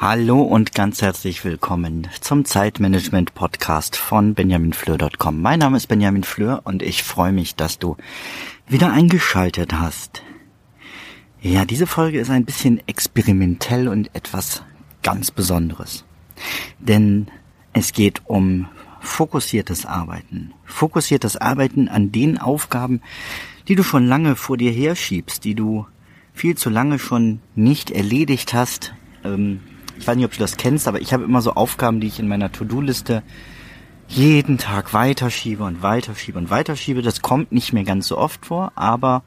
Hallo und ganz herzlich willkommen zum Zeitmanagement Podcast von benjaminfleur.com. Mein Name ist Benjamin Fleur und ich freue mich, dass du wieder eingeschaltet hast. Ja, diese Folge ist ein bisschen experimentell und etwas ganz Besonderes. Denn es geht um fokussiertes Arbeiten. Fokussiertes Arbeiten an den Aufgaben, die du schon lange vor dir herschiebst, die du viel zu lange schon nicht erledigt hast, ähm, ich weiß nicht, ob du das kennst, aber ich habe immer so Aufgaben, die ich in meiner To-Do-Liste jeden Tag weiterschiebe und weiterschiebe und weiterschiebe. Das kommt nicht mehr ganz so oft vor, aber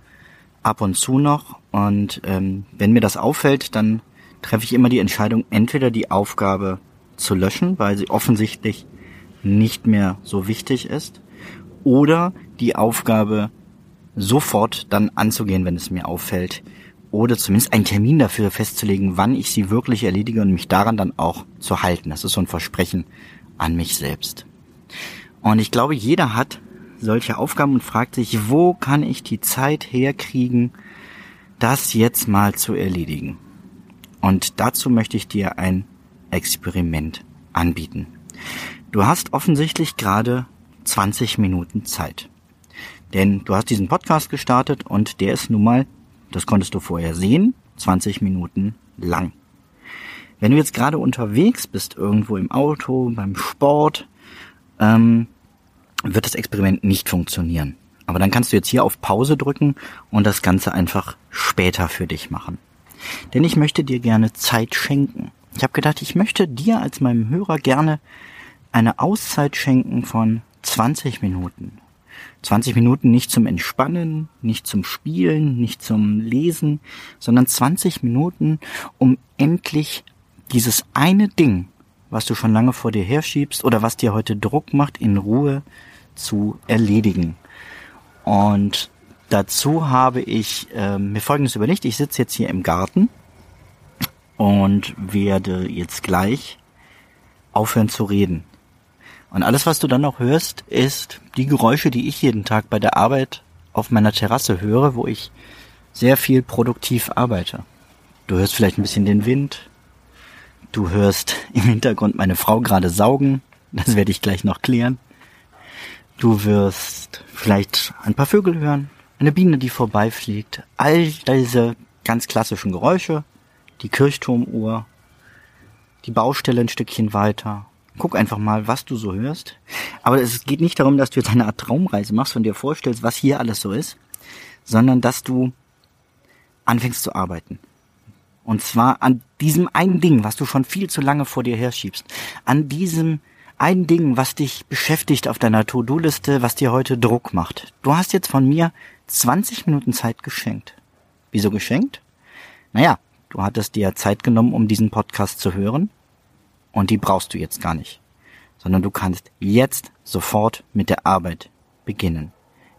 ab und zu noch. Und ähm, wenn mir das auffällt, dann treffe ich immer die Entscheidung, entweder die Aufgabe zu löschen, weil sie offensichtlich nicht mehr so wichtig ist, oder die Aufgabe sofort dann anzugehen, wenn es mir auffällt, oder zumindest einen Termin dafür festzulegen, wann ich sie wirklich erledige und mich daran dann auch zu halten. Das ist so ein Versprechen an mich selbst. Und ich glaube, jeder hat solche Aufgaben und fragt sich, wo kann ich die Zeit herkriegen, das jetzt mal zu erledigen? Und dazu möchte ich dir ein Experiment anbieten. Du hast offensichtlich gerade 20 Minuten Zeit. Denn du hast diesen Podcast gestartet und der ist nun mal das konntest du vorher sehen, 20 Minuten lang. Wenn du jetzt gerade unterwegs bist, irgendwo im Auto, beim Sport, ähm, wird das Experiment nicht funktionieren. Aber dann kannst du jetzt hier auf Pause drücken und das Ganze einfach später für dich machen. Denn ich möchte dir gerne Zeit schenken. Ich habe gedacht, ich möchte dir als meinem Hörer gerne eine Auszeit schenken von 20 Minuten. 20 Minuten nicht zum Entspannen, nicht zum Spielen, nicht zum Lesen, sondern 20 Minuten, um endlich dieses eine Ding, was du schon lange vor dir herschiebst oder was dir heute Druck macht, in Ruhe zu erledigen. Und dazu habe ich äh, mir Folgendes überlegt. Ich sitze jetzt hier im Garten und werde jetzt gleich aufhören zu reden. Und alles, was du dann noch hörst, ist die Geräusche, die ich jeden Tag bei der Arbeit auf meiner Terrasse höre, wo ich sehr viel produktiv arbeite. Du hörst vielleicht ein bisschen den Wind. Du hörst im Hintergrund meine Frau gerade saugen. Das werde ich gleich noch klären. Du wirst vielleicht ein paar Vögel hören, eine Biene, die vorbeifliegt. All diese ganz klassischen Geräusche, die Kirchturmuhr, die Baustelle ein Stückchen weiter Guck einfach mal, was du so hörst. Aber es geht nicht darum, dass du jetzt eine Art Traumreise machst und dir vorstellst, was hier alles so ist, sondern dass du anfängst zu arbeiten. Und zwar an diesem einen Ding, was du schon viel zu lange vor dir herschiebst. An diesem einen Ding, was dich beschäftigt auf deiner To-Do-Liste, was dir heute Druck macht. Du hast jetzt von mir 20 Minuten Zeit geschenkt. Wieso geschenkt? Naja, du hattest dir Zeit genommen, um diesen Podcast zu hören. Und die brauchst du jetzt gar nicht. Sondern du kannst jetzt sofort mit der Arbeit beginnen.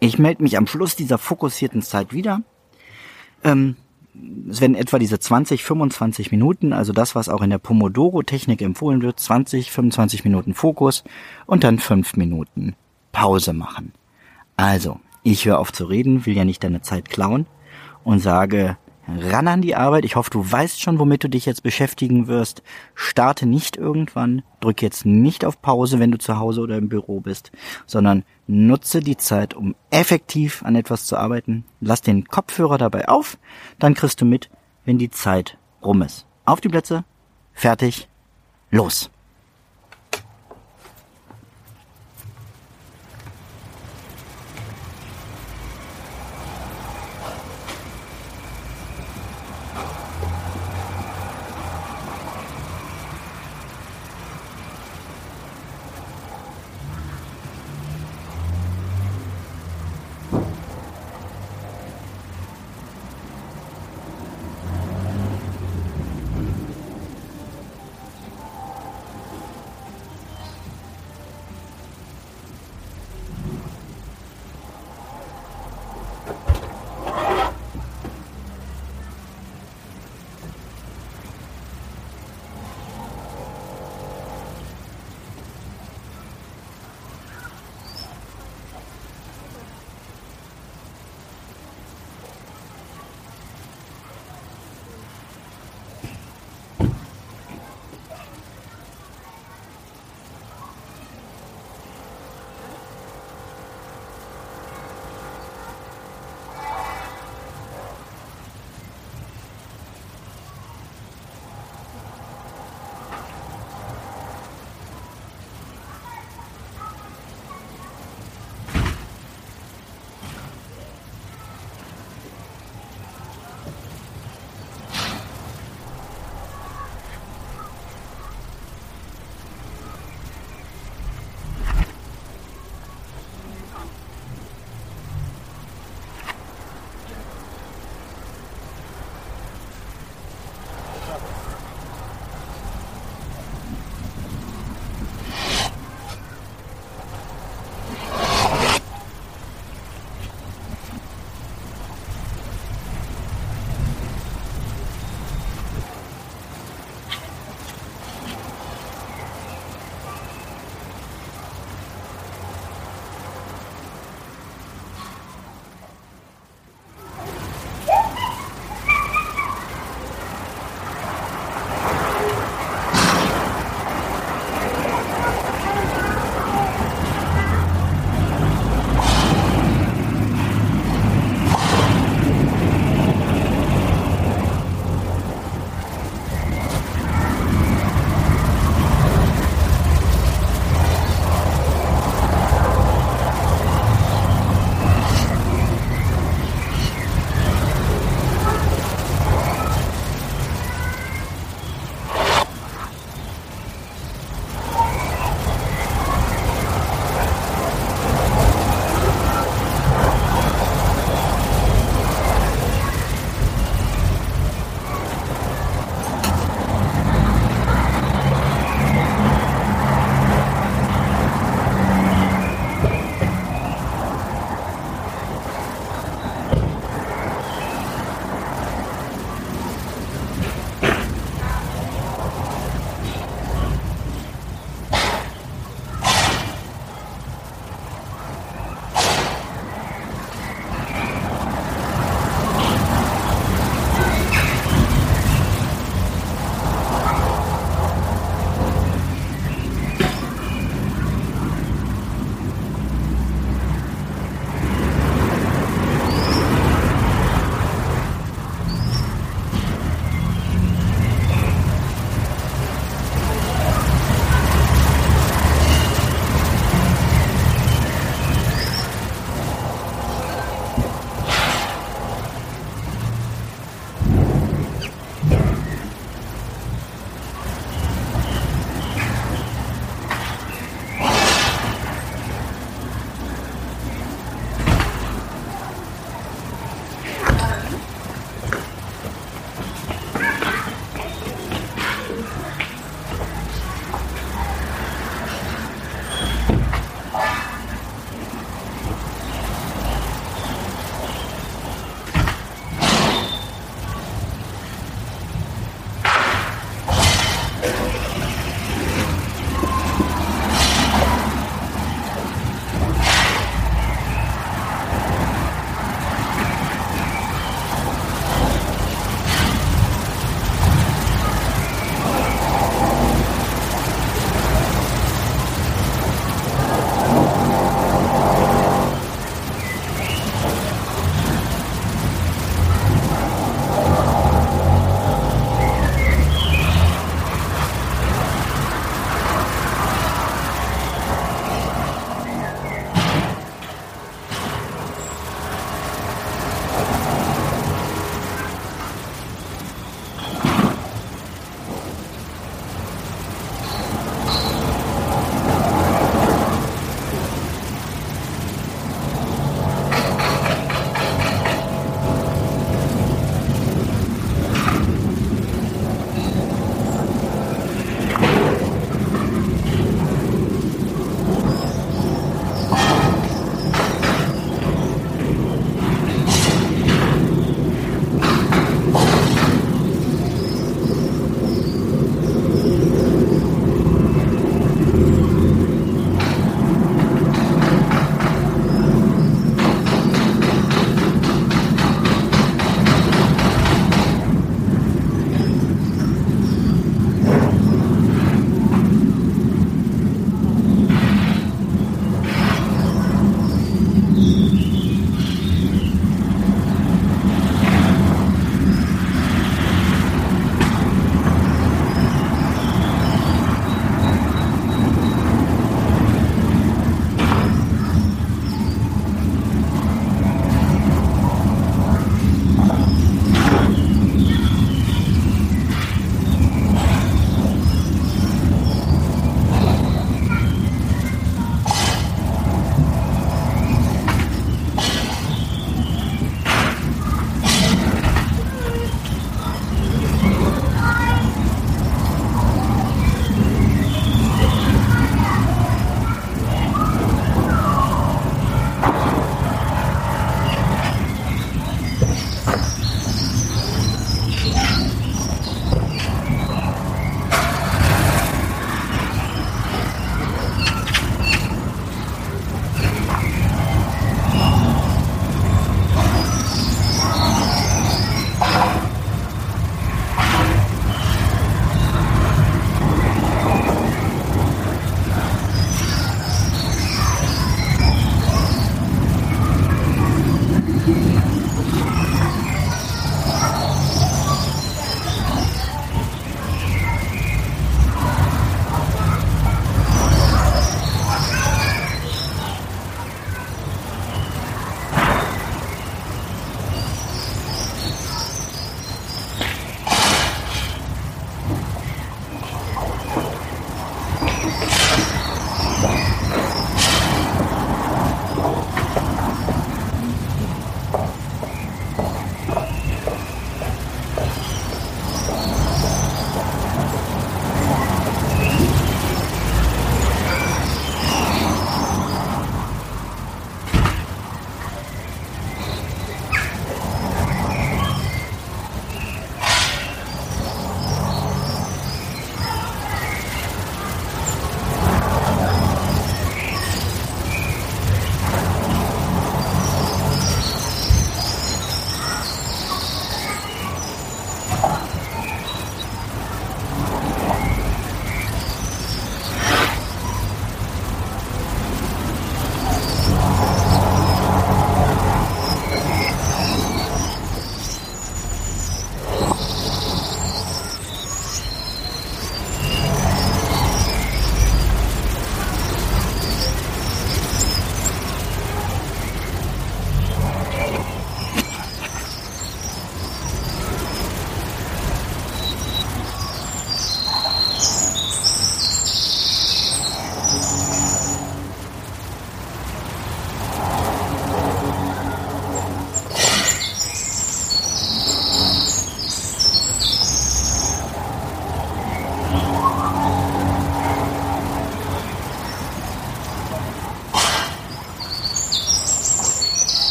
Ich melde mich am Schluss dieser fokussierten Zeit wieder. Ähm, es werden etwa diese 20, 25 Minuten, also das, was auch in der Pomodoro-Technik empfohlen wird, 20, 25 Minuten Fokus und dann 5 Minuten Pause machen. Also, ich höre auf zu reden, will ja nicht deine Zeit klauen und sage ran an die Arbeit. Ich hoffe, du weißt schon, womit du dich jetzt beschäftigen wirst. Starte nicht irgendwann, drück jetzt nicht auf Pause, wenn du zu Hause oder im Büro bist, sondern nutze die Zeit, um effektiv an etwas zu arbeiten. Lass den Kopfhörer dabei auf, dann kriegst du mit, wenn die Zeit rum ist. Auf die Plätze, fertig, los.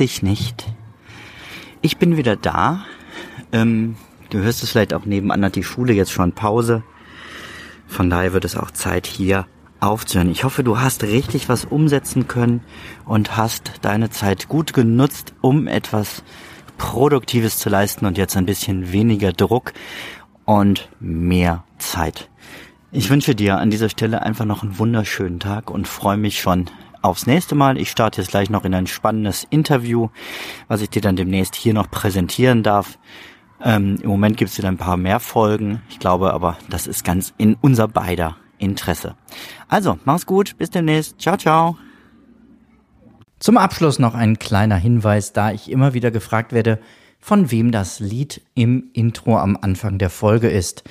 Dich nicht. Ich bin wieder da. Ähm, du hörst es vielleicht auch nebenan hat die Schule jetzt schon Pause. Von daher wird es auch Zeit hier aufzuhören. Ich hoffe, du hast richtig was umsetzen können und hast deine Zeit gut genutzt, um etwas Produktives zu leisten und jetzt ein bisschen weniger Druck und mehr Zeit. Ich wünsche dir an dieser Stelle einfach noch einen wunderschönen Tag und freue mich schon aufs nächste Mal. Ich starte jetzt gleich noch in ein spannendes Interview, was ich dir dann demnächst hier noch präsentieren darf. Ähm, Im Moment gibt es wieder ein paar mehr Folgen. Ich glaube aber, das ist ganz in unser beider Interesse. Also, mach's gut, bis demnächst. Ciao, ciao. Zum Abschluss noch ein kleiner Hinweis, da ich immer wieder gefragt werde, von wem das Lied im Intro am Anfang der Folge ist.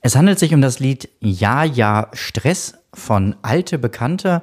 Es handelt sich um das Lied Ja, ja, Stress von Alte Bekannte